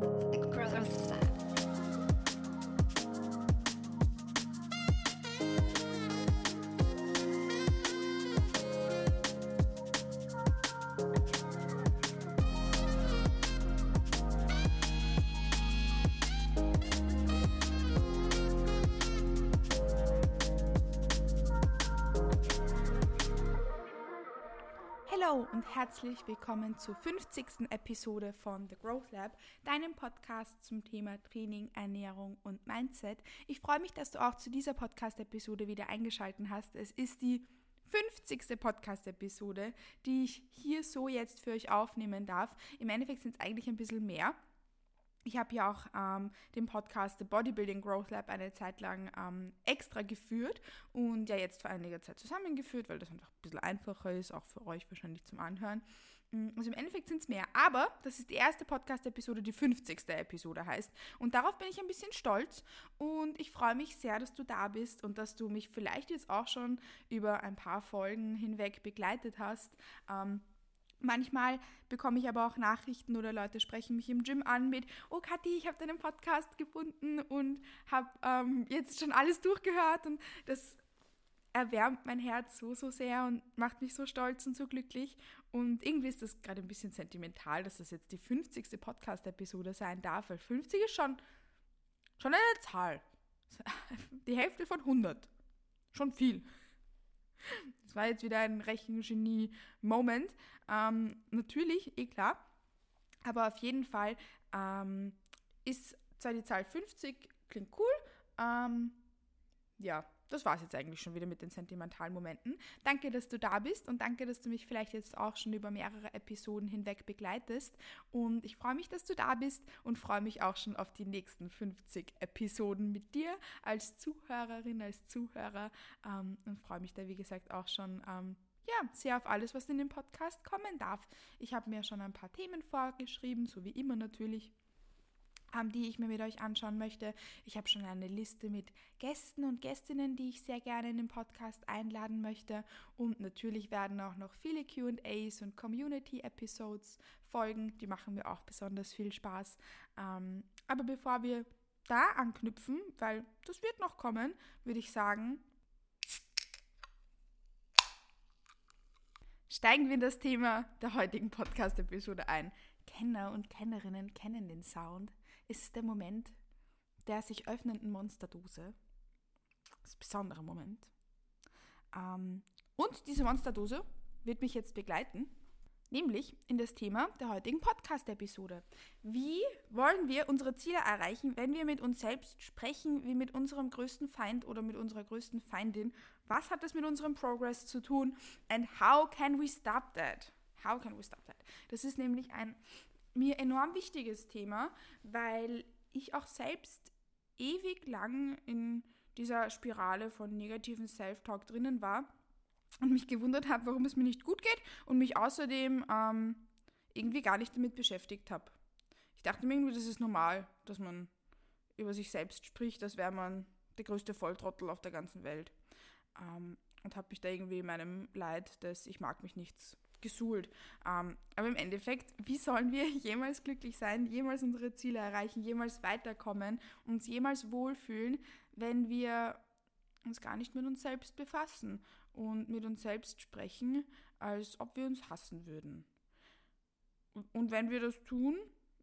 Hallo und herzlich willkommen zur 50. Episode von The Growth Lab, deinem Podcast zum Thema Training, Ernährung und Mindset. Ich freue mich, dass du auch zu dieser Podcast-Episode wieder eingeschaltet hast. Es ist die 50. Podcast-Episode, die ich hier so jetzt für euch aufnehmen darf. Im Endeffekt sind es eigentlich ein bisschen mehr. Ich habe ja auch ähm, den Podcast The Bodybuilding Growth Lab eine Zeit lang ähm, extra geführt und ja jetzt vor einiger Zeit zusammengeführt, weil das einfach ein bisschen einfacher ist, auch für euch wahrscheinlich zum Anhören. Mm, also im Endeffekt sind es mehr, aber das ist die erste Podcast-Episode, die 50. Episode heißt. Und darauf bin ich ein bisschen stolz und ich freue mich sehr, dass du da bist und dass du mich vielleicht jetzt auch schon über ein paar Folgen hinweg begleitet hast. Ähm, Manchmal bekomme ich aber auch Nachrichten oder Leute sprechen mich im Gym an mit, oh Kathi, ich habe deinen Podcast gefunden und habe ähm, jetzt schon alles durchgehört und das erwärmt mein Herz so, so sehr und macht mich so stolz und so glücklich. Und irgendwie ist das gerade ein bisschen sentimental, dass das jetzt die 50. Podcast-Episode sein darf, weil 50 ist schon, schon eine Zahl. Die Hälfte von 100. Schon viel. Das war jetzt wieder ein Rechengenie-Moment. Ähm, natürlich, eh klar. Aber auf jeden Fall ähm, ist zwar die Zahl 50, klingt cool. Ähm, ja, das war es jetzt eigentlich schon wieder mit den sentimentalen Momenten. Danke, dass du da bist und danke, dass du mich vielleicht jetzt auch schon über mehrere Episoden hinweg begleitest. Und ich freue mich, dass du da bist und freue mich auch schon auf die nächsten 50 Episoden mit dir als Zuhörerin, als Zuhörer ähm, und freue mich da, wie gesagt, auch schon. Ähm, ja, sehr auf alles, was in den Podcast kommen darf. Ich habe mir schon ein paar Themen vorgeschrieben, so wie immer natürlich die ich mir mit euch anschauen möchte. Ich habe schon eine Liste mit Gästen und Gästinnen, die ich sehr gerne in den Podcast einladen möchte. Und natürlich werden auch noch viele QAs und Community-Episodes folgen. Die machen mir auch besonders viel Spaß. Ähm, aber bevor wir da anknüpfen, weil das wird noch kommen, würde ich sagen, steigen wir in das Thema der heutigen Podcast-Episode ein. Kenner und Kennerinnen kennen den Sound ist der Moment der sich öffnenden Monsterdose. Das ist ein besonderer Moment. Ähm, und diese Monsterdose wird mich jetzt begleiten, nämlich in das Thema der heutigen Podcast-Episode. Wie wollen wir unsere Ziele erreichen, wenn wir mit uns selbst sprechen, wie mit unserem größten Feind oder mit unserer größten Feindin? Was hat das mit unserem Progress zu tun? And how can we stop that? How can we stop that? Das ist nämlich ein mir enorm wichtiges Thema, weil ich auch selbst ewig lang in dieser Spirale von negativen Self-Talk drinnen war und mich gewundert habe, warum es mir nicht gut geht und mich außerdem ähm, irgendwie gar nicht damit beschäftigt habe. Ich dachte mir irgendwie, das ist normal, dass man über sich selbst spricht, als wäre man der größte Volltrottel auf der ganzen Welt. Ähm, und habe mich da irgendwie in meinem Leid des Ich mag mich nichts gesuhlt. Ähm, aber im Endeffekt, wie sollen wir jemals glücklich sein, jemals unsere Ziele erreichen, jemals weiterkommen, uns jemals wohlfühlen, wenn wir uns gar nicht mit uns selbst befassen und mit uns selbst sprechen, als ob wir uns hassen würden. Und wenn wir das tun,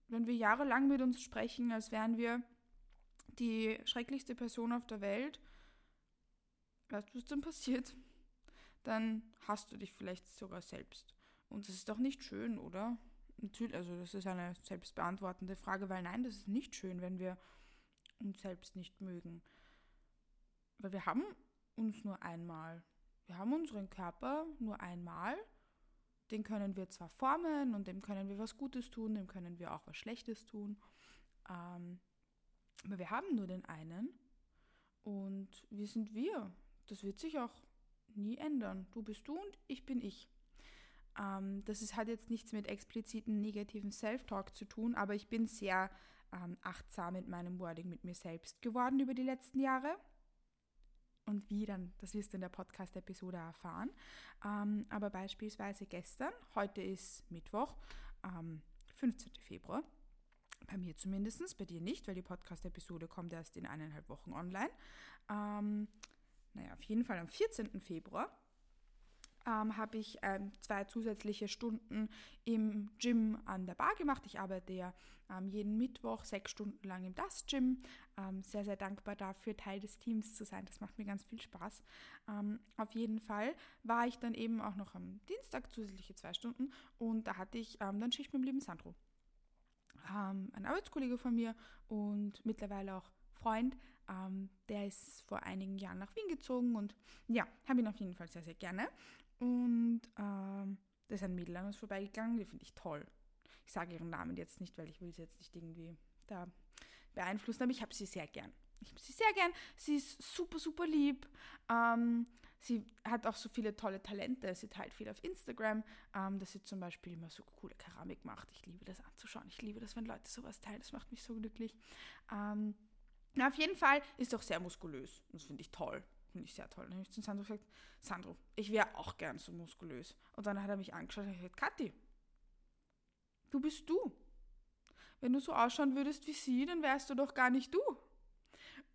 wenn wir jahrelang mit uns sprechen, als wären wir die schrecklichste Person auf der Welt, weißt du, was dann passiert? Dann hast du dich vielleicht sogar selbst. Und das ist doch nicht schön, oder? Natürlich, also das ist eine selbstbeantwortende Frage, weil nein, das ist nicht schön, wenn wir uns selbst nicht mögen. Weil wir haben uns nur einmal. Wir haben unseren Körper nur einmal. Den können wir zwar formen und dem können wir was Gutes tun, dem können wir auch was Schlechtes tun. Ähm, aber wir haben nur den einen und wir sind wir. Das wird sich auch nie ändern. Du bist du und ich bin ich. Ähm, das ist, hat jetzt nichts mit expliziten negativen Self-Talk zu tun, aber ich bin sehr ähm, achtsam mit meinem Wording mit mir selbst geworden über die letzten Jahre. Und wie dann, das wirst du in der Podcast-Episode erfahren. Ähm, aber beispielsweise gestern, heute ist Mittwoch, 15. Ähm, Februar, Bei mir zumindest, bei dir nicht, weil die Podcast-Episode kommt erst in eineinhalb Wochen online. Ähm, naja, auf jeden Fall am 14. Februar ähm, habe ich ähm, zwei zusätzliche Stunden im Gym an der Bar gemacht. Ich arbeite ja ähm, jeden Mittwoch sechs Stunden lang im Das Gym. Ähm, sehr, sehr dankbar dafür, Teil des Teams zu sein. Das macht mir ganz viel Spaß. Ähm, auf jeden Fall war ich dann eben auch noch am Dienstag zusätzliche zwei Stunden und da hatte ich ähm, dann Schicht mit dem lieben Sandro. ein Arbeitskollege von mir und mittlerweile auch Freund, ähm, der ist vor einigen Jahren nach Wien gezogen und ja, habe ihn auf jeden Fall sehr, sehr gerne. Und ähm, da ist ein Mädel an uns vorbeigegangen, die finde ich toll. Ich sage ihren Namen jetzt nicht, weil ich will sie jetzt nicht irgendwie da beeinflussen, aber ich habe sie sehr gern. Ich habe sie sehr gern. Sie ist super, super lieb. Ähm, sie hat auch so viele tolle Talente. Sie teilt viel auf Instagram, ähm, dass sie zum Beispiel immer so coole Keramik macht. Ich liebe das anzuschauen. Ich liebe das, wenn Leute sowas teilen. Das macht mich so glücklich. Ähm, auf jeden Fall ist sie auch sehr muskulös. Das finde ich toll. Finde ich sehr toll. Dann habe ich zu Sandro gesagt, Sandro, ich wäre auch gern so muskulös. Und dann hat er mich angeschaut und gesagt, Kathi, du bist du. Wenn du so ausschauen würdest wie sie, dann wärst du doch gar nicht du.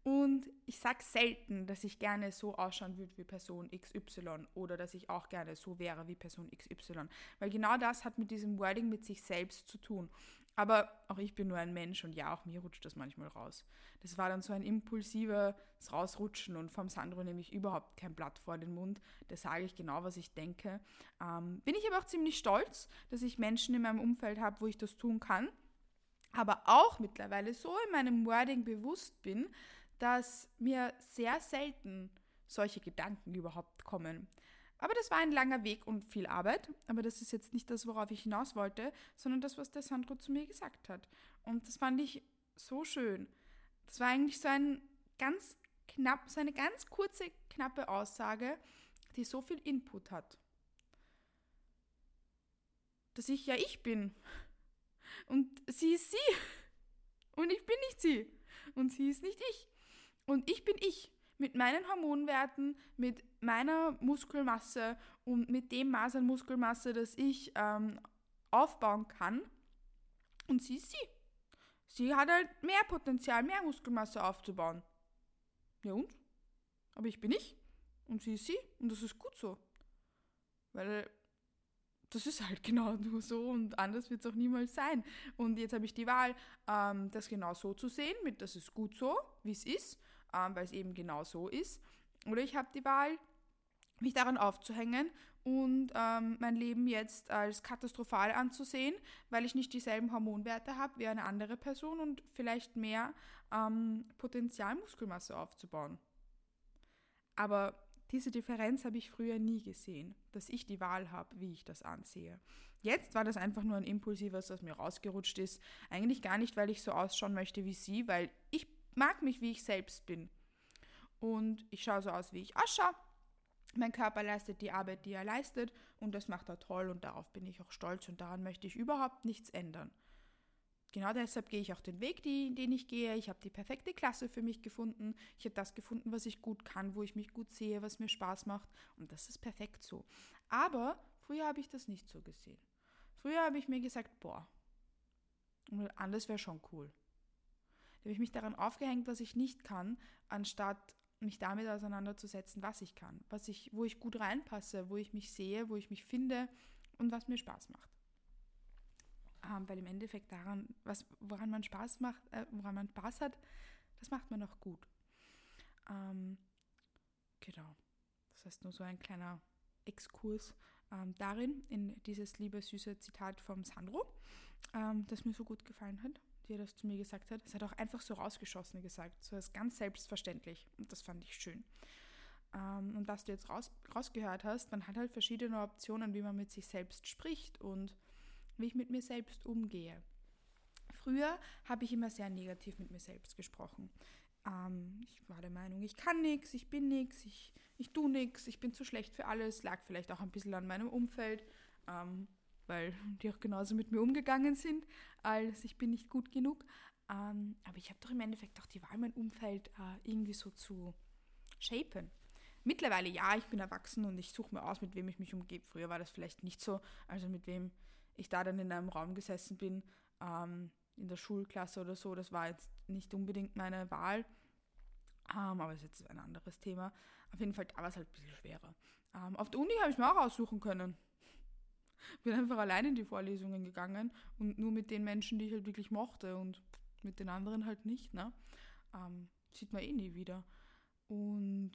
Und ich sage selten, dass ich gerne so ausschauen würde wie Person XY oder dass ich auch gerne so wäre wie Person XY. Weil genau das hat mit diesem Wording mit sich selbst zu tun. Aber auch ich bin nur ein Mensch und ja, auch mir rutscht das manchmal raus. Das war dann so ein impulsives Rausrutschen und vom Sandro nehme ich überhaupt kein Blatt vor den Mund. Da sage ich genau, was ich denke. Ähm, bin ich aber auch ziemlich stolz, dass ich Menschen in meinem Umfeld habe, wo ich das tun kann. Aber auch mittlerweile so in meinem Wording bewusst bin, dass mir sehr selten solche Gedanken überhaupt kommen. Aber das war ein langer Weg und viel Arbeit. Aber das ist jetzt nicht das, worauf ich hinaus wollte, sondern das, was der Sandro zu mir gesagt hat. Und das fand ich so schön. Das war eigentlich so ein ganz knapp, so eine ganz kurze, knappe Aussage, die so viel Input hat. Dass ich ja ich bin. Und sie ist sie. Und ich bin nicht sie. Und sie ist nicht ich. Und ich bin ich mit meinen Hormonwerten, mit meiner Muskelmasse und mit dem Maß an Muskelmasse, das ich ähm, aufbauen kann. Und sie ist sie. Sie hat halt mehr Potenzial, mehr Muskelmasse aufzubauen. Ja und? Aber ich bin ich. Und sie ist sie. Und das ist gut so. Weil das ist halt genau nur so und anders wird es auch niemals sein. Und jetzt habe ich die Wahl, ähm, das genau so zu sehen, mit das ist gut so, wie es ist ähm, weil es eben genau so ist. Oder ich habe die Wahl, mich daran aufzuhängen und ähm, mein Leben jetzt als katastrophal anzusehen, weil ich nicht dieselben Hormonwerte habe wie eine andere Person und vielleicht mehr ähm, Potenzial Muskelmasse aufzubauen. Aber diese Differenz habe ich früher nie gesehen, dass ich die Wahl habe, wie ich das ansehe. Jetzt war das einfach nur ein impulsives, das mir rausgerutscht ist. Eigentlich gar nicht, weil ich so ausschauen möchte wie sie, weil ich mag mich, wie ich selbst bin. Und ich schaue so aus, wie ich ausschaue. Mein Körper leistet die Arbeit, die er leistet und das macht er toll und darauf bin ich auch stolz und daran möchte ich überhaupt nichts ändern. Genau deshalb gehe ich auch den Weg, die, den ich gehe. Ich habe die perfekte Klasse für mich gefunden. Ich habe das gefunden, was ich gut kann, wo ich mich gut sehe, was mir Spaß macht. Und das ist perfekt so. Aber früher habe ich das nicht so gesehen. Früher habe ich mir gesagt, boah, anders wäre schon cool. Da habe ich mich daran aufgehängt, was ich nicht kann, anstatt mich damit auseinanderzusetzen, was ich kann, was ich, wo ich gut reinpasse, wo ich mich sehe, wo ich mich finde und was mir Spaß macht. Ähm, weil im Endeffekt daran, was, woran man Spaß macht, äh, woran man Spaß hat, das macht man auch gut. Ähm, genau. Das heißt nur so ein kleiner Exkurs ähm, darin, in dieses liebe, süße Zitat vom Sandro, ähm, das mir so gut gefallen hat die das zu mir gesagt hat. Es hat auch einfach so rausgeschossen gesagt, so ist ganz selbstverständlich. Und das fand ich schön. Ähm, und was du jetzt raus, rausgehört hast, man hat halt verschiedene Optionen, wie man mit sich selbst spricht und wie ich mit mir selbst umgehe. Früher habe ich immer sehr negativ mit mir selbst gesprochen. Ähm, ich war der Meinung, ich kann nichts, ich bin nichts, ich, ich tue nichts, ich bin zu schlecht für alles, lag vielleicht auch ein bisschen an meinem Umfeld. Ähm, weil die auch genauso mit mir umgegangen sind, als ich bin nicht gut genug. Ähm, aber ich habe doch im Endeffekt auch die Wahl, mein Umfeld äh, irgendwie so zu shapen. Mittlerweile ja, ich bin erwachsen und ich suche mir aus, mit wem ich mich umgebe. Früher war das vielleicht nicht so. Also mit wem ich da dann in einem Raum gesessen bin, ähm, in der Schulklasse oder so. Das war jetzt nicht unbedingt meine Wahl. Ähm, aber ist jetzt ein anderes Thema. Auf jeden Fall, da war es halt ein bisschen schwerer. Ähm, auf der Uni habe ich mir auch aussuchen können. Bin einfach allein in die Vorlesungen gegangen und nur mit den Menschen, die ich halt wirklich mochte und mit den anderen halt nicht. Ne? Ähm, sieht man eh nie wieder. Und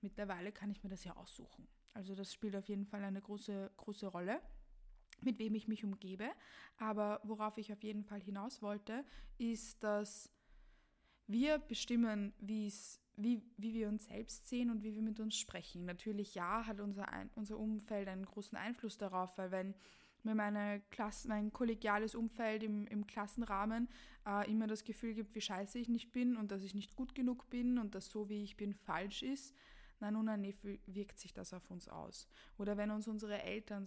mittlerweile kann ich mir das ja aussuchen. Also das spielt auf jeden Fall eine große, große Rolle, mit wem ich mich umgebe. Aber worauf ich auf jeden Fall hinaus wollte, ist, dass wir bestimmen, wie, wie wir uns selbst sehen und wie wir mit uns sprechen. Natürlich ja, hat unser, unser Umfeld einen großen Einfluss darauf, weil wenn mir meine Klasse, mein kollegiales Umfeld im, im Klassenrahmen äh, immer das Gefühl gibt, wie scheiße ich nicht bin und dass ich nicht gut genug bin und dass so wie ich bin falsch ist, na nun, nein, wirkt sich das auf uns aus. Oder wenn uns unsere Eltern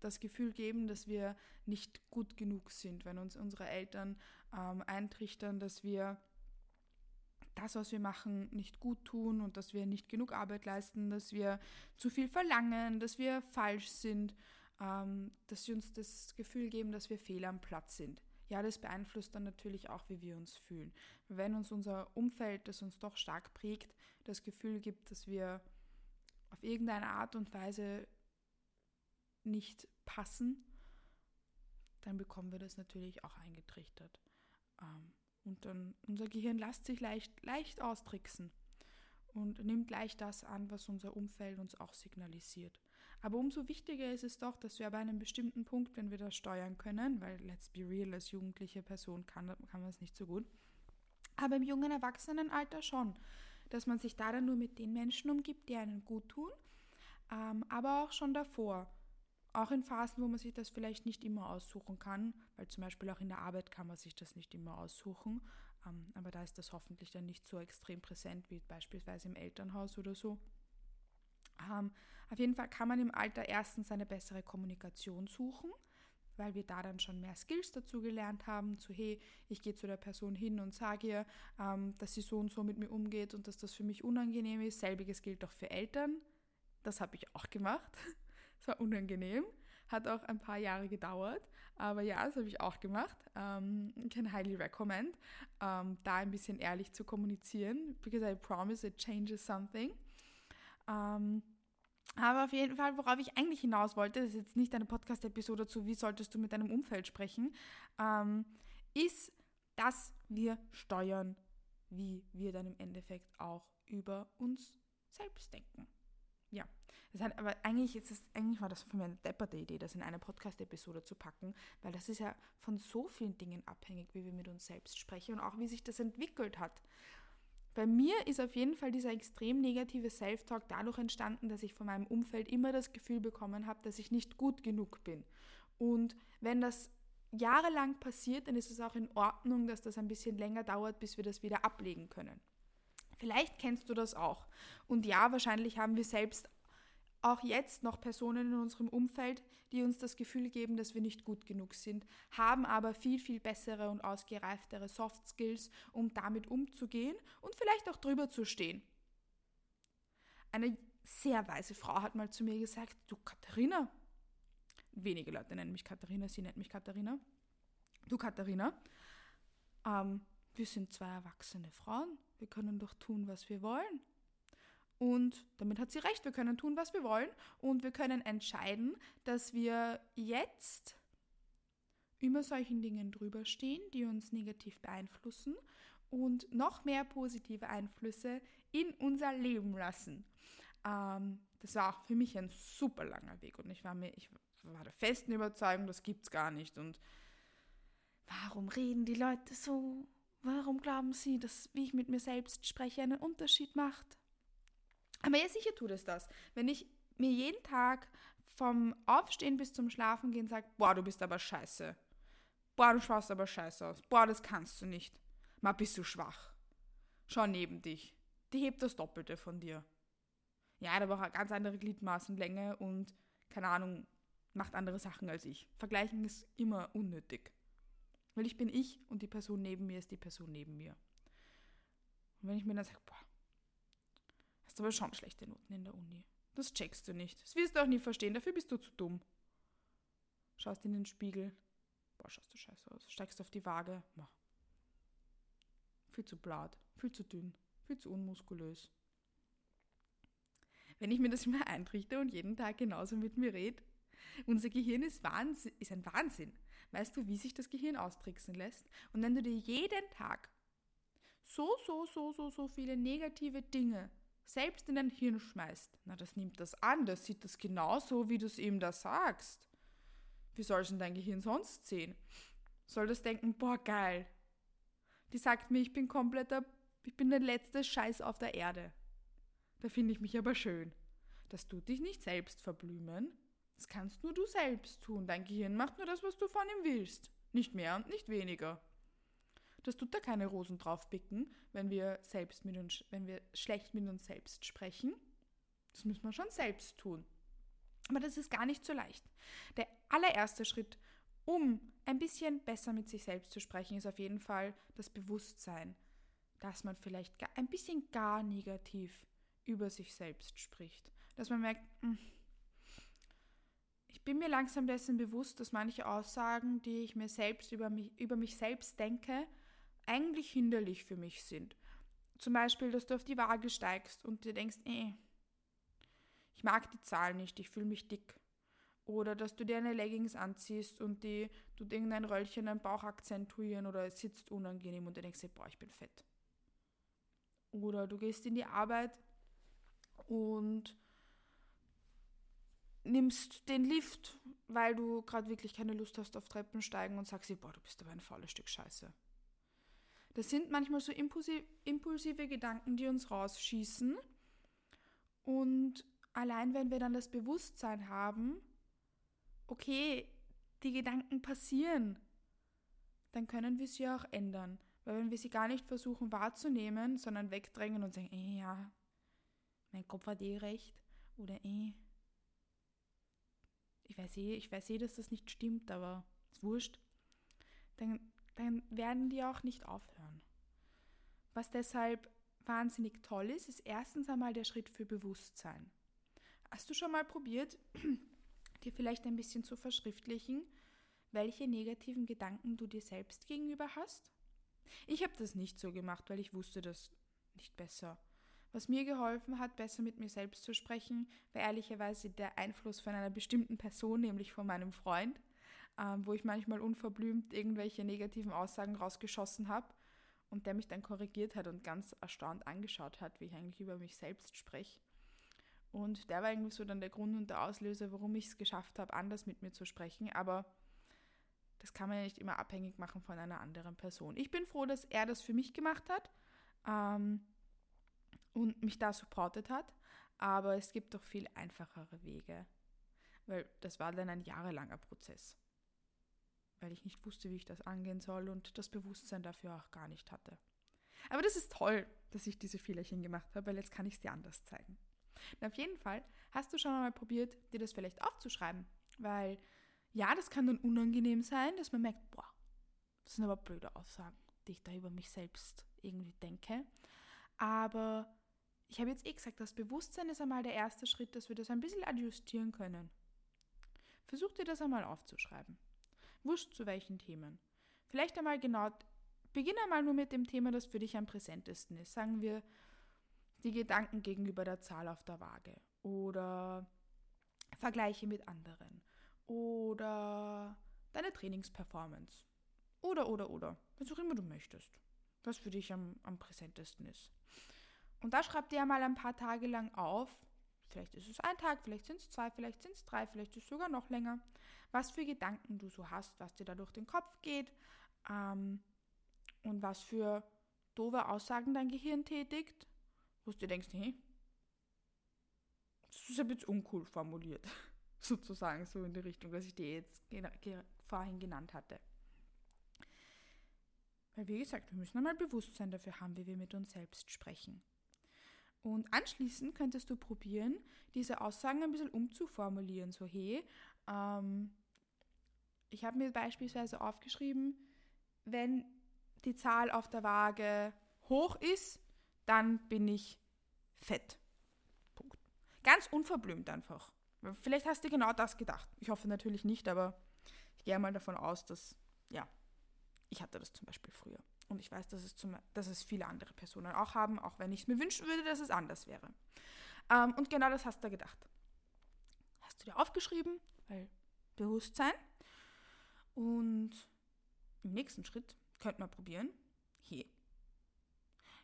das Gefühl geben, dass wir nicht gut genug sind, wenn uns unsere Eltern ähm, eintrichtern, dass wir das, was wir machen, nicht gut tun und dass wir nicht genug Arbeit leisten, dass wir zu viel verlangen, dass wir falsch sind, ähm, dass sie uns das Gefühl geben, dass wir fehl am Platz sind ja, das beeinflusst dann natürlich auch, wie wir uns fühlen. Wenn uns unser Umfeld, das uns doch stark prägt, das Gefühl gibt, dass wir auf irgendeine Art und Weise nicht passen, dann bekommen wir das natürlich auch eingetrichtert. Ähm, und dann unser Gehirn lässt sich leicht, leicht austricksen und nimmt gleich das an, was unser Umfeld uns auch signalisiert. Aber umso wichtiger ist es doch, dass wir bei einem bestimmten Punkt, wenn wir das steuern können, weil let's be real, als jugendliche Person kann, kann man es nicht so gut, aber im jungen Erwachsenenalter schon, dass man sich da dann nur mit den Menschen umgibt, die einen gut tun, ähm, aber auch schon davor. Auch in Phasen, wo man sich das vielleicht nicht immer aussuchen kann, weil zum Beispiel auch in der Arbeit kann man sich das nicht immer aussuchen, ähm, aber da ist das hoffentlich dann nicht so extrem präsent wie beispielsweise im Elternhaus oder so. Ähm, auf jeden Fall kann man im Alter erstens eine bessere Kommunikation suchen, weil wir da dann schon mehr Skills dazu gelernt haben, zu hey, ich gehe zu der Person hin und sage ihr, ähm, dass sie so und so mit mir umgeht und dass das für mich unangenehm ist. Selbiges gilt auch für Eltern. Das habe ich auch gemacht. Es war unangenehm. Hat auch ein paar Jahre gedauert. Aber ja, das habe ich auch gemacht. Ähm, ich kann highly recommend, ähm, da ein bisschen ehrlich zu kommunizieren. Because I promise it changes something. Ähm, aber auf jeden Fall, worauf ich eigentlich hinaus wollte, das ist jetzt nicht eine Podcast-Episode zu, wie solltest du mit deinem Umfeld sprechen, ähm, ist, dass wir steuern, wie wir dann im Endeffekt auch über uns selbst denken. Das hat, aber eigentlich, ist es, eigentlich war das für mich eine depperte Idee, das in eine Podcast-Episode zu packen, weil das ist ja von so vielen Dingen abhängig, wie wir mit uns selbst sprechen und auch wie sich das entwickelt hat. Bei mir ist auf jeden Fall dieser extrem negative Self-Talk dadurch entstanden, dass ich von meinem Umfeld immer das Gefühl bekommen habe, dass ich nicht gut genug bin. Und wenn das jahrelang passiert, dann ist es auch in Ordnung, dass das ein bisschen länger dauert, bis wir das wieder ablegen können. Vielleicht kennst du das auch. Und ja, wahrscheinlich haben wir selbst auch jetzt noch Personen in unserem Umfeld, die uns das Gefühl geben, dass wir nicht gut genug sind, haben aber viel, viel bessere und ausgereiftere Soft Skills, um damit umzugehen und vielleicht auch drüber zu stehen. Eine sehr weise Frau hat mal zu mir gesagt, du Katharina, wenige Leute nennen mich Katharina, sie nennt mich Katharina, du Katharina, ähm, wir sind zwei erwachsene Frauen, wir können doch tun, was wir wollen. Und damit hat sie recht, wir können tun, was wir wollen und wir können entscheiden, dass wir jetzt über solchen Dingen drüber stehen, die uns negativ beeinflussen und noch mehr positive Einflüsse in unser Leben lassen. Ähm, das war auch für mich ein super langer Weg und ich war mir, ich war der festen Überzeugung, das gibt's gar nicht. Und warum reden die Leute so? Warum glauben sie, dass wie ich mit mir selbst spreche einen Unterschied macht? Aber ja, sicher tut es das. Wenn ich mir jeden Tag vom Aufstehen bis zum Schlafengehen sage, boah, du bist aber scheiße. Boah, du schaust aber scheiße aus. Boah, das kannst du nicht. Mal bist du schwach. Schau neben dich. Die hebt das Doppelte von dir. Ja, der braucht eine ganz andere Gliedmaßenlänge und, keine Ahnung, macht andere Sachen als ich. Vergleichen ist immer unnötig. Weil ich bin ich und die Person neben mir ist die Person neben mir. Und wenn ich mir dann sage, boah, Hast aber schon schlechte Noten in der Uni. Das checkst du nicht. Das wirst du auch nie verstehen, dafür bist du zu dumm. Schaust in den Spiegel. boah, schaust du scheiße aus. Steigst auf die Waage, boah. Viel zu blatt, viel zu dünn, viel zu unmuskulös. Wenn ich mir das immer eintrichte und jeden Tag genauso mit mir rede, unser Gehirn ist, Wahnsinn, ist ein Wahnsinn. Weißt du, wie sich das Gehirn austricksen lässt? Und wenn du dir jeden Tag so, so, so, so, so viele negative Dinge selbst in dein Hirn schmeißt, na, das nimmt das an, das sieht das genauso, wie du es ihm da sagst. Wie soll es denn dein Gehirn sonst sehen? Soll das denken, boah, geil. Die sagt mir, ich bin kompletter, ich bin der letzte Scheiß auf der Erde. Da finde ich mich aber schön. Das tut dich nicht selbst verblümen. Das kannst nur du selbst tun. Dein Gehirn macht nur das, was du von ihm willst. Nicht mehr und nicht weniger. Das tut da keine Rosen draufpicken, wenn wir selbst mit uns, wenn wir schlecht mit uns selbst sprechen. Das müssen wir schon selbst tun. Aber das ist gar nicht so leicht. Der allererste Schritt, um ein bisschen besser mit sich selbst zu sprechen, ist auf jeden Fall das Bewusstsein, dass man vielleicht ein bisschen gar negativ über sich selbst spricht. Dass man merkt, hm, ich bin mir langsam dessen bewusst, dass manche Aussagen, die ich mir selbst über mich, über mich selbst denke, eigentlich hinderlich für mich sind. Zum Beispiel, dass du auf die Waage steigst und dir denkst, eh, ich mag die Zahl nicht, ich fühle mich dick. Oder dass du dir eine Leggings anziehst und die tut irgendein Röllchen einen Bauch akzentuieren oder es sitzt unangenehm und du denkst, boah, ich bin fett. Oder du gehst in die Arbeit und nimmst den Lift, weil du gerade wirklich keine Lust hast auf Treppensteigen und sagst boah, du bist aber ein faules Stück Scheiße. Das sind manchmal so impulsive, Gedanken, die uns rausschießen. Und allein wenn wir dann das Bewusstsein haben, okay, die Gedanken passieren, dann können wir sie auch ändern. Weil wenn wir sie gar nicht versuchen wahrzunehmen, sondern wegdrängen und sagen, eh ja, mein Kopf hat eh recht oder eh, ich weiß eh, ich weiß eh, dass das nicht stimmt, aber ist wurscht, dann, dann werden die auch nicht aufhören. Was deshalb wahnsinnig toll ist, ist erstens einmal der Schritt für Bewusstsein. Hast du schon mal probiert, dir vielleicht ein bisschen zu verschriftlichen, welche negativen Gedanken du dir selbst gegenüber hast? Ich habe das nicht so gemacht, weil ich wusste das nicht besser. Was mir geholfen hat, besser mit mir selbst zu sprechen, war ehrlicherweise der Einfluss von einer bestimmten Person, nämlich von meinem Freund, ähm, wo ich manchmal unverblümt irgendwelche negativen Aussagen rausgeschossen habe und der mich dann korrigiert hat und ganz erstaunt angeschaut hat, wie ich eigentlich über mich selbst spreche. Und der war irgendwie so dann der Grund und der Auslöser, warum ich es geschafft habe, anders mit mir zu sprechen. Aber das kann man ja nicht immer abhängig machen von einer anderen Person. Ich bin froh, dass er das für mich gemacht hat. Ähm, und mich da supportet hat. Aber es gibt doch viel einfachere Wege. Weil das war dann ein jahrelanger Prozess. Weil ich nicht wusste, wie ich das angehen soll und das Bewusstsein dafür auch gar nicht hatte. Aber das ist toll, dass ich diese Fehlerchen gemacht habe, weil jetzt kann ich es dir anders zeigen. Und auf jeden Fall hast du schon einmal probiert, dir das vielleicht aufzuschreiben. Weil ja, das kann dann unangenehm sein, dass man merkt, boah, das sind aber blöde Aussagen, die ich da über mich selbst irgendwie denke. Aber ich habe jetzt eh gesagt, das Bewusstsein ist einmal der erste Schritt, dass wir das ein bisschen adjustieren können. Versuch dir das einmal aufzuschreiben. Wurscht zu welchen Themen. Vielleicht einmal genau, beginn einmal nur mit dem Thema, das für dich am präsentesten ist. Sagen wir die Gedanken gegenüber der Zahl auf der Waage oder Vergleiche mit anderen oder deine Trainingsperformance oder, oder, oder, was auch immer du möchtest, was für dich am, am präsentesten ist. Und da schreibt ihr mal ein paar Tage lang auf, vielleicht ist es ein Tag, vielleicht sind es zwei, vielleicht sind es drei, vielleicht ist es sogar noch länger, was für Gedanken du so hast, was dir da durch den Kopf geht ähm, und was für doofe Aussagen dein Gehirn tätigt, wo du dir denkst, hey, das ist ja jetzt uncool formuliert, sozusagen so in die Richtung, was ich dir jetzt vorhin genannt hatte. Weil wie gesagt, wir müssen einmal Bewusstsein dafür haben, wie wir mit uns selbst sprechen. Und anschließend könntest du probieren, diese Aussagen ein bisschen umzuformulieren. So, hey, ähm, ich habe mir beispielsweise aufgeschrieben, wenn die Zahl auf der Waage hoch ist, dann bin ich fett. Punkt. Ganz unverblümt einfach. Vielleicht hast du genau das gedacht. Ich hoffe natürlich nicht, aber ich gehe mal davon aus, dass ja, ich hatte das zum Beispiel früher. Und ich weiß, dass es, zum, dass es viele andere Personen auch haben, auch wenn ich es mir wünschen würde, dass es anders wäre. Ähm, und genau das hast du gedacht. Hast du dir aufgeschrieben, weil Bewusstsein. Und im nächsten Schritt könnte man probieren, hier.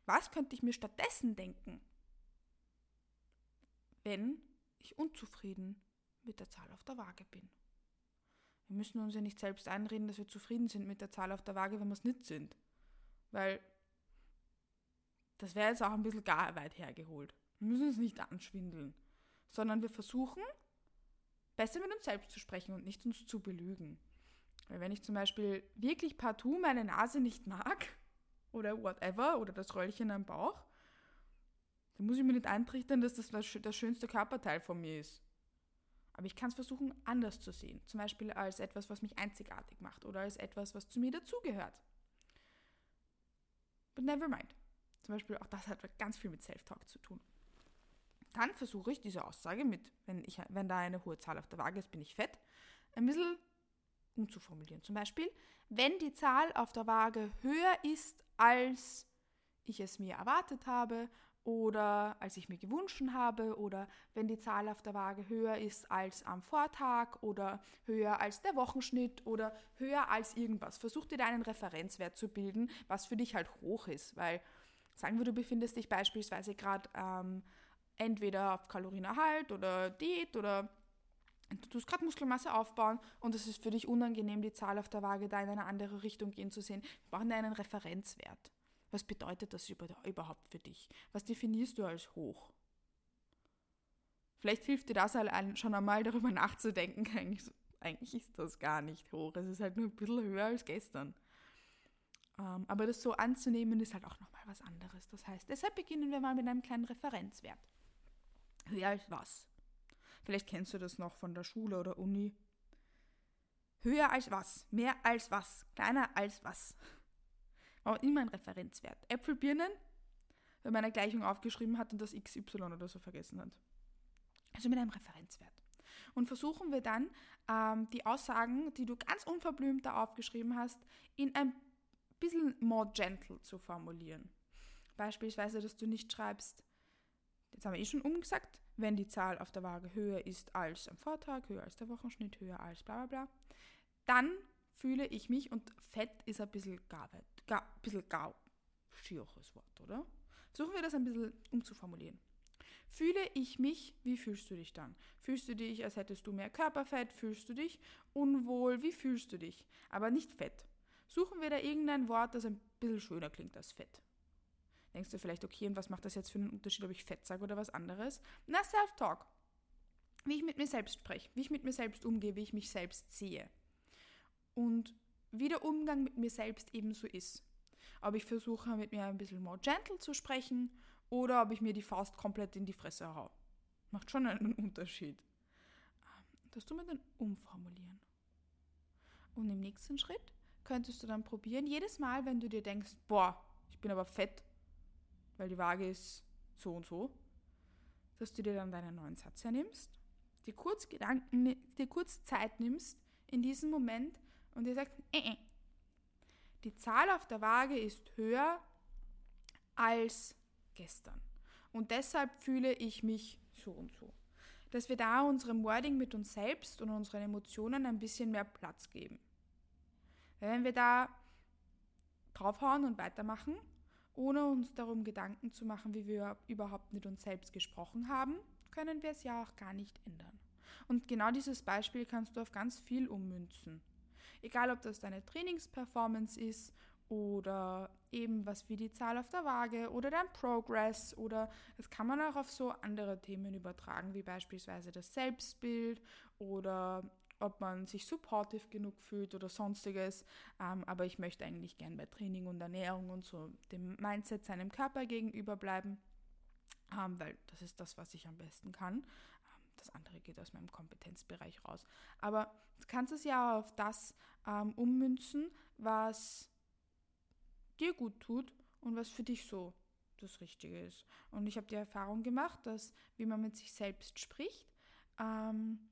Was könnte ich mir stattdessen denken, wenn ich unzufrieden mit der Zahl auf der Waage bin? Wir müssen uns ja nicht selbst einreden, dass wir zufrieden sind mit der Zahl auf der Waage, wenn wir es nicht sind. Weil das wäre jetzt auch ein bisschen gar weit hergeholt. Wir müssen uns nicht anschwindeln, sondern wir versuchen, besser mit uns selbst zu sprechen und nicht uns zu belügen. Weil wenn ich zum Beispiel wirklich partout meine Nase nicht mag oder whatever oder das Röllchen am Bauch, dann muss ich mir nicht eintrichtern, dass das das schönste Körperteil von mir ist. Aber ich kann es versuchen, anders zu sehen. Zum Beispiel als etwas, was mich einzigartig macht oder als etwas, was zu mir dazugehört. But never mind. Zum Beispiel auch das hat ganz viel mit Self-Talk zu tun. Dann versuche ich diese Aussage mit, wenn, ich, wenn da eine hohe Zahl auf der Waage ist, bin ich fett, ein bisschen umzuformulieren. Zum Beispiel, wenn die Zahl auf der Waage höher ist, als ich es mir erwartet habe oder als ich mir gewünscht habe oder wenn die Zahl auf der Waage höher ist als am Vortag oder höher als der Wochenschnitt oder höher als irgendwas. Versuch dir da einen Referenzwert zu bilden, was für dich halt hoch ist, weil sagen wir, du befindest dich beispielsweise gerade ähm, entweder auf Kalorienerhalt oder Diät oder du tust gerade Muskelmasse aufbauen und es ist für dich unangenehm, die Zahl auf der Waage da in eine andere Richtung gehen zu sehen. Wir brauchen einen Referenzwert. Was bedeutet das überhaupt für dich? Was definierst du als hoch? Vielleicht hilft dir das halt schon einmal darüber nachzudenken. Eigentlich, eigentlich ist das gar nicht hoch. Es ist halt nur ein bisschen höher als gestern. Ähm, aber das so anzunehmen ist halt auch nochmal was anderes. Das heißt, deshalb beginnen wir mal mit einem kleinen Referenzwert. Höher als was? Vielleicht kennst du das noch von der Schule oder Uni. Höher als was? Mehr als was? Kleiner als was? aber immer ein Referenzwert. Äpfel, Birnen, wenn man eine Gleichung aufgeschrieben hat und das XY oder so vergessen hat. Also mit einem Referenzwert. Und versuchen wir dann, ähm, die Aussagen, die du ganz unverblümt da aufgeschrieben hast, in ein bisschen more gentle zu formulieren. Beispielsweise, dass du nicht schreibst, jetzt haben wir eh schon umgesagt, wenn die Zahl auf der Waage höher ist als am Vortag, höher als der Wochenschnitt, höher als bla bla bla, dann fühle ich mich, und Fett ist ein bisschen gar schieres Wort, oder? Versuchen wir das ein bisschen umzuformulieren. Fühle ich mich, wie fühlst du dich dann? Fühlst du dich, als hättest du mehr Körperfett? Fühlst du dich unwohl? Wie fühlst du dich? Aber nicht fett. Suchen wir da irgendein Wort, das ein bisschen schöner klingt als fett. Denkst du vielleicht, okay, und was macht das jetzt für einen Unterschied, ob ich fett sage oder was anderes? Na, Self-Talk. Wie ich mit mir selbst spreche, wie ich mit mir selbst umgehe, wie ich mich selbst sehe und wie der Umgang mit mir selbst ebenso ist. Ob ich versuche, mit mir ein bisschen more gentle zu sprechen oder ob ich mir die Faust komplett in die Fresse hau. Macht schon einen Unterschied. Das tun wir dann umformulieren. Und im nächsten Schritt könntest du dann probieren, jedes Mal, wenn du dir denkst, boah, ich bin aber fett, weil die Waage ist so und so, dass du dir dann deinen neuen Satz hernimmst, dir kurz Gedanken, dir kurz Zeit nimmst in diesem Moment und ihr sagt, äh, äh. die Zahl auf der Waage ist höher als gestern. Und deshalb fühle ich mich so und so. Dass wir da unserem Wording mit uns selbst und unseren Emotionen ein bisschen mehr Platz geben. Wenn wir da draufhauen und weitermachen, ohne uns darum Gedanken zu machen, wie wir überhaupt mit uns selbst gesprochen haben, können wir es ja auch gar nicht ändern. Und genau dieses Beispiel kannst du auf ganz viel ummünzen. Egal, ob das deine Trainingsperformance ist oder eben was wie die Zahl auf der Waage oder dein Progress oder das kann man auch auf so andere Themen übertragen, wie beispielsweise das Selbstbild oder ob man sich supportive genug fühlt oder sonstiges. Ähm, aber ich möchte eigentlich gern bei Training und Ernährung und so dem Mindset seinem Körper gegenüber bleiben, ähm, weil das ist das, was ich am besten kann. Das andere geht aus meinem Kompetenzbereich raus. Aber du kannst es ja auf das ähm, ummünzen, was dir gut tut und was für dich so das Richtige ist. Und ich habe die Erfahrung gemacht, dass, wie man mit sich selbst spricht, ähm,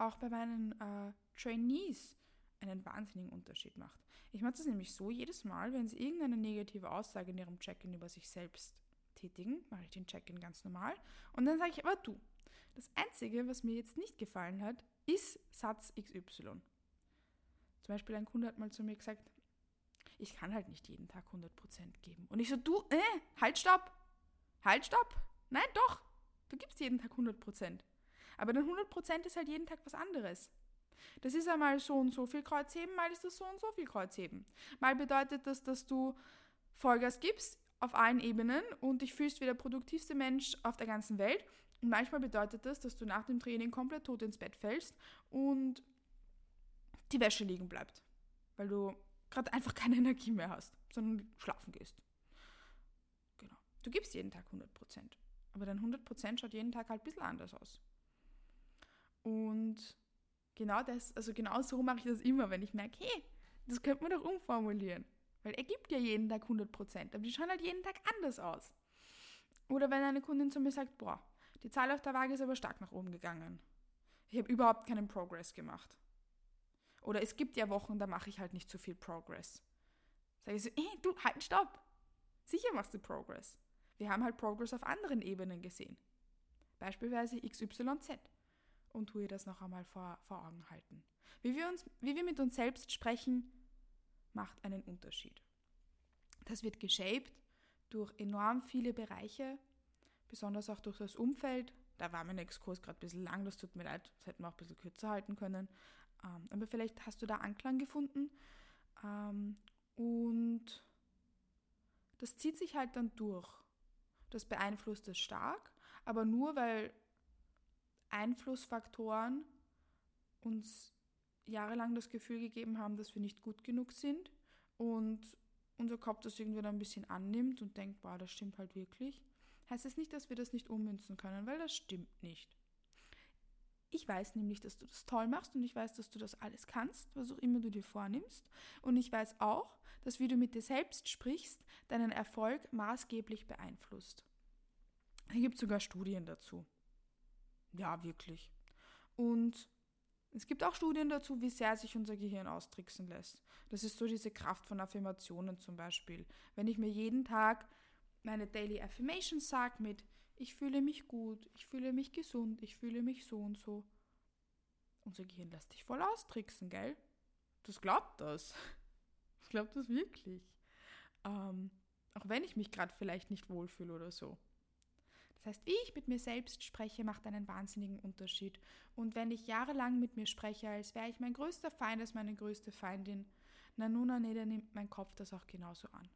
auch bei meinen äh, Trainees einen wahnsinnigen Unterschied macht. Ich mache das nämlich so, jedes Mal, wenn Sie irgendeine negative Aussage in Ihrem Check-in über sich selbst tätigen, mache ich den Check-in ganz normal und dann sage ich, aber du, das Einzige, was mir jetzt nicht gefallen hat, ist Satz XY. Zum Beispiel ein Kunde hat mal zu mir gesagt, ich kann halt nicht jeden Tag 100% geben. Und ich so, du, äh, halt, stopp. Halt, stopp. Nein, doch. Du gibst jeden Tag 100%. Aber dann 100% ist halt jeden Tag was anderes. Das ist einmal so und so viel Kreuzheben, mal ist das so und so viel Kreuzheben. Mal bedeutet das, dass du Vollgas gibst auf allen Ebenen und dich fühlst wie der produktivste Mensch auf der ganzen Welt. Und manchmal bedeutet das, dass du nach dem Training komplett tot ins Bett fällst und die Wäsche liegen bleibt, weil du gerade einfach keine Energie mehr hast, sondern schlafen gehst. Genau. Du gibst jeden Tag 100%, aber dein 100% schaut jeden Tag halt ein bisschen anders aus. Und genau das, also genau so mache ich das immer, wenn ich merke, hey, das könnte man doch umformulieren. Weil er gibt ja jeden Tag 100%, aber die schauen halt jeden Tag anders aus. Oder wenn eine Kundin zu mir sagt, boah, die Zahl auf der Waage ist aber stark nach oben gegangen. Ich habe überhaupt keinen Progress gemacht. Oder es gibt ja Wochen, da mache ich halt nicht so viel Progress. Sage ich so, ey, du, halt, stopp. Sicher machst du Progress. Wir haben halt Progress auf anderen Ebenen gesehen. Beispielsweise XYZ und tue das noch einmal vor, vor Augen halten. Wie wir, uns, wie wir mit uns selbst sprechen, macht einen Unterschied. Das wird geshaped durch enorm viele Bereiche, besonders auch durch das Umfeld. Da war mein Exkurs gerade ein bisschen lang, das tut mir leid, das hätten wir auch ein bisschen kürzer halten können. Ähm, aber vielleicht hast du da Anklang gefunden. Ähm, und das zieht sich halt dann durch. Das beeinflusst es stark, aber nur weil Einflussfaktoren uns jahrelang das Gefühl gegeben haben, dass wir nicht gut genug sind und unser Kopf das irgendwie dann ein bisschen annimmt und denkt, boah, das stimmt halt wirklich, heißt es das nicht, dass wir das nicht ummünzen können, weil das stimmt nicht. Ich weiß nämlich, dass du das toll machst und ich weiß, dass du das alles kannst, was auch immer du dir vornimmst. Und ich weiß auch, dass wie du mit dir selbst sprichst, deinen Erfolg maßgeblich beeinflusst. Es gibt sogar Studien dazu. Ja, wirklich. Und es gibt auch Studien dazu, wie sehr sich unser Gehirn austricksen lässt. Das ist so diese Kraft von Affirmationen zum Beispiel. Wenn ich mir jeden Tag meine Daily Affirmations sage mit ich fühle mich gut, ich fühle mich gesund, ich fühle mich so und so. Unser Gehirn lässt sich voll austricksen, gell? Das glaubt das. Das glaubt das wirklich. Ähm, auch wenn ich mich gerade vielleicht nicht wohlfühle oder so. Das heißt, wie ich mit mir selbst spreche, macht einen wahnsinnigen Unterschied. Und wenn ich jahrelang mit mir spreche, als wäre ich mein größter Feind, als meine größte Feindin, na nun, nee, dann nimmt mein Kopf das auch genauso an.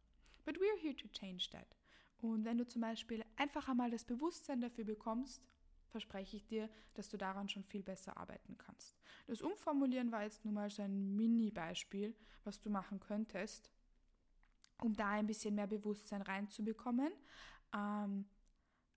But we're here to change that. Und wenn du zum Beispiel einfach einmal das Bewusstsein dafür bekommst, verspreche ich dir, dass du daran schon viel besser arbeiten kannst. Das Umformulieren war jetzt nur mal so ein Mini-Beispiel, was du machen könntest, um da ein bisschen mehr Bewusstsein reinzubekommen. Ähm,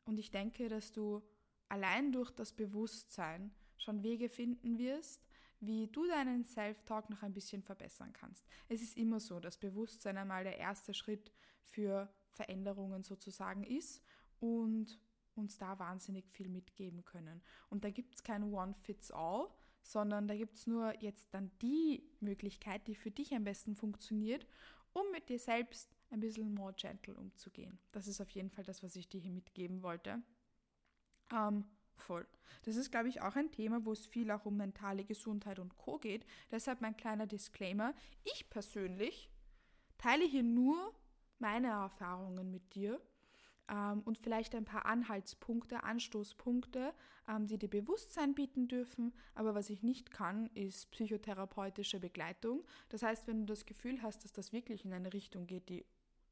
und ich denke, dass du allein durch das Bewusstsein schon Wege finden wirst, wie du deinen Self-Talk noch ein bisschen verbessern kannst. Es ist immer so, dass Bewusstsein einmal der erste Schritt für Veränderungen sozusagen ist und uns da wahnsinnig viel mitgeben können. Und da gibt es kein One-Fits-All, sondern da gibt es nur jetzt dann die Möglichkeit, die für dich am besten funktioniert, um mit dir selbst ein bisschen more gentle umzugehen. Das ist auf jeden Fall das, was ich dir hier mitgeben wollte. Ähm, voll. Das ist, glaube ich, auch ein Thema, wo es viel auch um mentale Gesundheit und Co. geht. Deshalb mein kleiner Disclaimer. Ich persönlich teile hier nur meine Erfahrungen mit dir ähm, und vielleicht ein paar Anhaltspunkte, Anstoßpunkte, ähm, die dir Bewusstsein bieten dürfen. Aber was ich nicht kann, ist psychotherapeutische Begleitung. Das heißt, wenn du das Gefühl hast, dass das wirklich in eine Richtung geht, die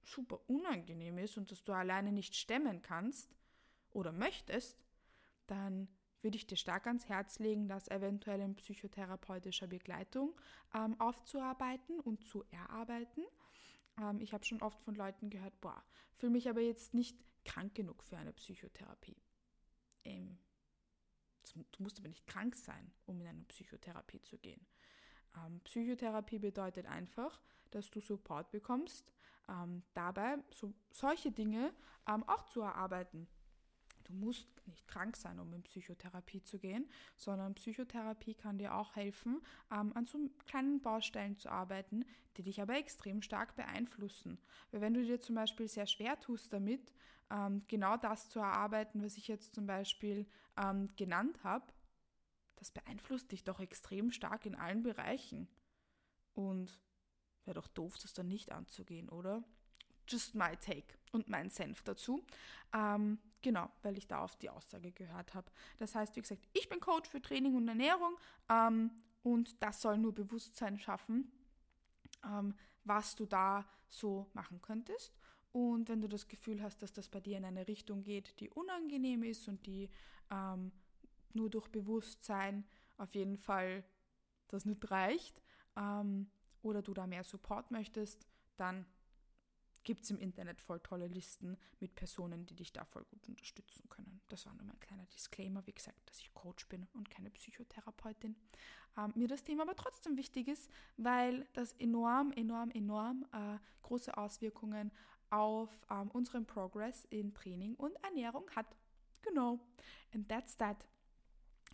super unangenehm ist und dass du alleine nicht stemmen kannst oder möchtest, dann würde ich dir stark ans Herz legen, das eventuell in psychotherapeutischer Begleitung ähm, aufzuarbeiten und zu erarbeiten. Ähm, ich habe schon oft von Leuten gehört, boah, fühle mich aber jetzt nicht krank genug für eine Psychotherapie. Ähm, du musst aber nicht krank sein, um in eine Psychotherapie zu gehen. Ähm, Psychotherapie bedeutet einfach, dass du Support bekommst, ähm, dabei so, solche Dinge ähm, auch zu erarbeiten. Du musst nicht krank sein, um in Psychotherapie zu gehen, sondern Psychotherapie kann dir auch helfen, ähm, an so kleinen Baustellen zu arbeiten, die dich aber extrem stark beeinflussen. Weil wenn du dir zum Beispiel sehr schwer tust damit, ähm, genau das zu erarbeiten, was ich jetzt zum Beispiel ähm, genannt habe, das beeinflusst dich doch extrem stark in allen Bereichen. Und wäre doch doof, das dann nicht anzugehen, oder? Just my take und mein Senf dazu. Ähm, genau, weil ich da auf die Aussage gehört habe. Das heißt, wie gesagt, ich bin Coach für Training und Ernährung ähm, und das soll nur Bewusstsein schaffen, ähm, was du da so machen könntest. Und wenn du das Gefühl hast, dass das bei dir in eine Richtung geht, die unangenehm ist und die ähm, nur durch Bewusstsein auf jeden Fall das nicht reicht, ähm, oder du da mehr Support möchtest, dann gibt es im Internet voll tolle Listen mit Personen, die dich da voll gut unterstützen können. Das war nur mein kleiner Disclaimer, wie gesagt, dass ich Coach bin und keine Psychotherapeutin. Ähm, mir das Thema aber trotzdem wichtig ist, weil das enorm, enorm, enorm äh, große Auswirkungen auf ähm, unseren Progress in Training und Ernährung hat. Genau. And that's that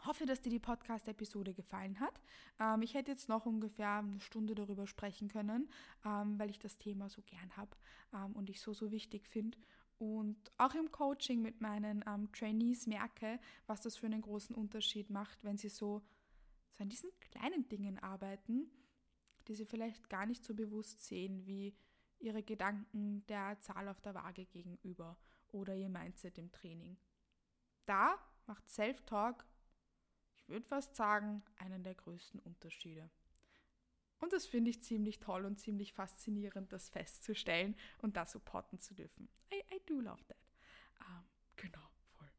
hoffe, dass dir die Podcast-Episode gefallen hat. Ähm, ich hätte jetzt noch ungefähr eine Stunde darüber sprechen können, ähm, weil ich das Thema so gern habe ähm, und ich so, so wichtig finde. Und auch im Coaching mit meinen ähm, Trainees merke, was das für einen großen Unterschied macht, wenn sie so, so an diesen kleinen Dingen arbeiten, die sie vielleicht gar nicht so bewusst sehen, wie ihre Gedanken der Zahl auf der Waage gegenüber oder ihr Mindset im Training. Da macht Self-Talk würde fast sagen, einen der größten Unterschiede. Und das finde ich ziemlich toll und ziemlich faszinierend, das festzustellen und das supporten zu dürfen. I, I do love that. Ähm, genau, voll.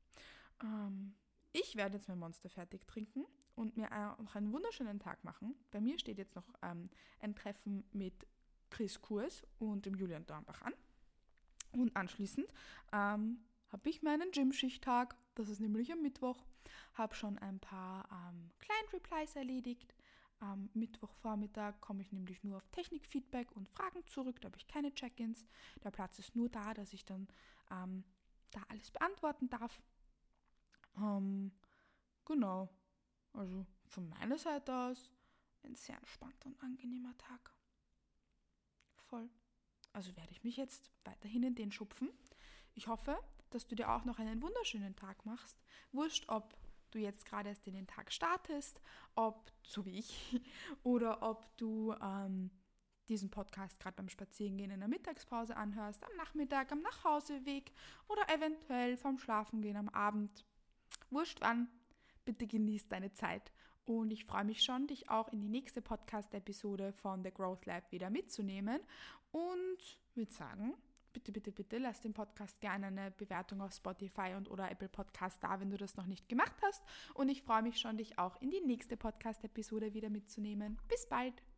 Ähm, ich werde jetzt mein Monster fertig trinken und mir noch einen wunderschönen Tag machen. Bei mir steht jetzt noch ähm, ein Treffen mit Chris Kurs und dem Julian Dornbach an. Und anschließend ähm, habe ich meinen Gym-Schichttag. Das ist nämlich am Mittwoch habe schon ein paar ähm, Client-Replies erledigt. Am Mittwochvormittag komme ich nämlich nur auf Technikfeedback und Fragen zurück. Da habe ich keine Check-ins. Der Platz ist nur da, dass ich dann ähm, da alles beantworten darf. Ähm, genau. Also von meiner Seite aus ein sehr entspannter und angenehmer Tag. Voll. Also werde ich mich jetzt weiterhin in den schupfen. Ich hoffe, dass du dir auch noch einen wunderschönen Tag machst. Wurscht, ob du jetzt gerade erst in den Tag startest, ob, so wie ich, oder ob du ähm, diesen Podcast gerade beim Spazierengehen in der Mittagspause anhörst, am Nachmittag, am Nachhauseweg oder eventuell vom Schlafengehen am Abend. Wurscht wann, bitte genieß deine Zeit. Und ich freue mich schon, dich auch in die nächste Podcast-Episode von The Growth Lab wieder mitzunehmen. Und würde sagen, bitte, bitte, bitte lass dem Podcast gerne eine Bewertung auf Spotify und oder Apple Podcast da, wenn du das noch nicht gemacht hast. Und ich freue mich schon, dich auch in die nächste Podcast-Episode wieder mitzunehmen. Bis bald!